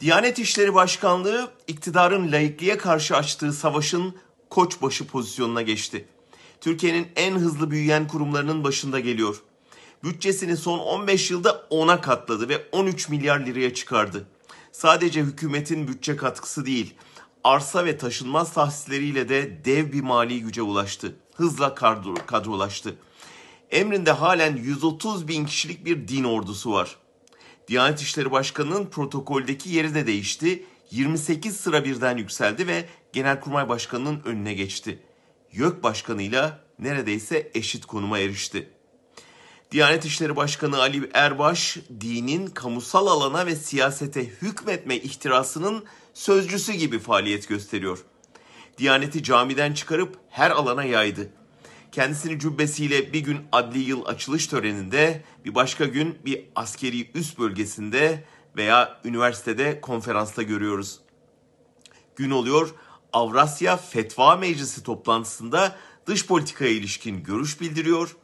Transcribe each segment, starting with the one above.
Diyanet İşleri Başkanlığı iktidarın laikliğe karşı açtığı savaşın koçbaşı pozisyonuna geçti. Türkiye'nin en hızlı büyüyen kurumlarının başında geliyor. Bütçesini son 15 yılda 10'a katladı ve 13 milyar liraya çıkardı. Sadece hükümetin bütçe katkısı değil, arsa ve taşınmaz tahsisleriyle de dev bir mali güce ulaştı. Hızla kadro, kadrolaştı. Emrinde halen 130 bin kişilik bir din ordusu var. Diyanet İşleri Başkanı'nın protokoldeki yeri de değişti. 28 sıra birden yükseldi ve Genelkurmay Başkanı'nın önüne geçti. YÖK Başkanı'yla neredeyse eşit konuma erişti. Diyanet İşleri Başkanı Ali Erbaş, dinin kamusal alana ve siyasete hükmetme ihtirasının sözcüsü gibi faaliyet gösteriyor. Diyaneti camiden çıkarıp her alana yaydı. Kendisini cübbesiyle bir gün adli yıl açılış töreninde, bir başka gün bir askeri üst bölgesinde veya üniversitede konferansta görüyoruz. Gün oluyor Avrasya Fetva Meclisi toplantısında dış politikaya ilişkin görüş bildiriyor.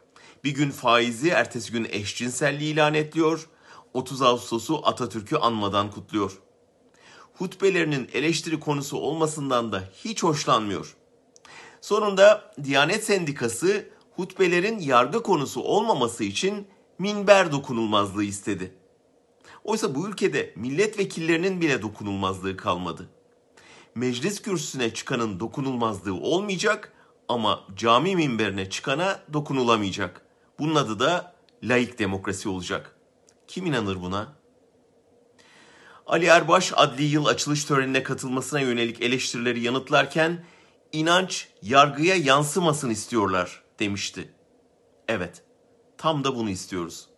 Bir gün faizi, ertesi gün eşcinselliği ilan etliyor. 30 Ağustos'u Atatürk'ü anmadan kutluyor. Hutbelerinin eleştiri konusu olmasından da hiç hoşlanmıyor. Sonunda Diyanet Sendikası hutbelerin yargı konusu olmaması için minber dokunulmazlığı istedi. Oysa bu ülkede milletvekillerinin bile dokunulmazlığı kalmadı. Meclis kürsüsüne çıkanın dokunulmazlığı olmayacak ama cami minberine çıkana dokunulamayacak. Bunun adı da laik demokrasi olacak. Kim inanır buna? Ali Erbaş adli yıl açılış törenine katılmasına yönelik eleştirileri yanıtlarken inanç yargıya yansımasın istiyorlar demişti. Evet, tam da bunu istiyoruz.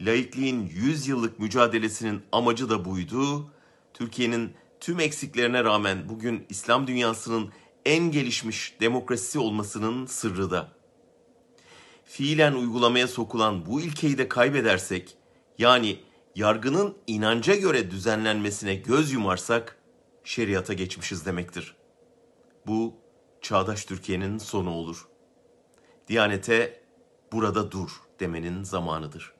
Laikliğin 100 yıllık mücadelesinin amacı da buydu. Türkiye'nin tüm eksiklerine rağmen bugün İslam dünyasının en gelişmiş demokrasisi olmasının sırrı da. Fiilen uygulamaya sokulan bu ilkeyi de kaybedersek, yani yargının inanca göre düzenlenmesine göz yumarsak, şeriata geçmişiz demektir. Bu çağdaş Türkiye'nin sonu olur. Diyanete burada dur demenin zamanıdır.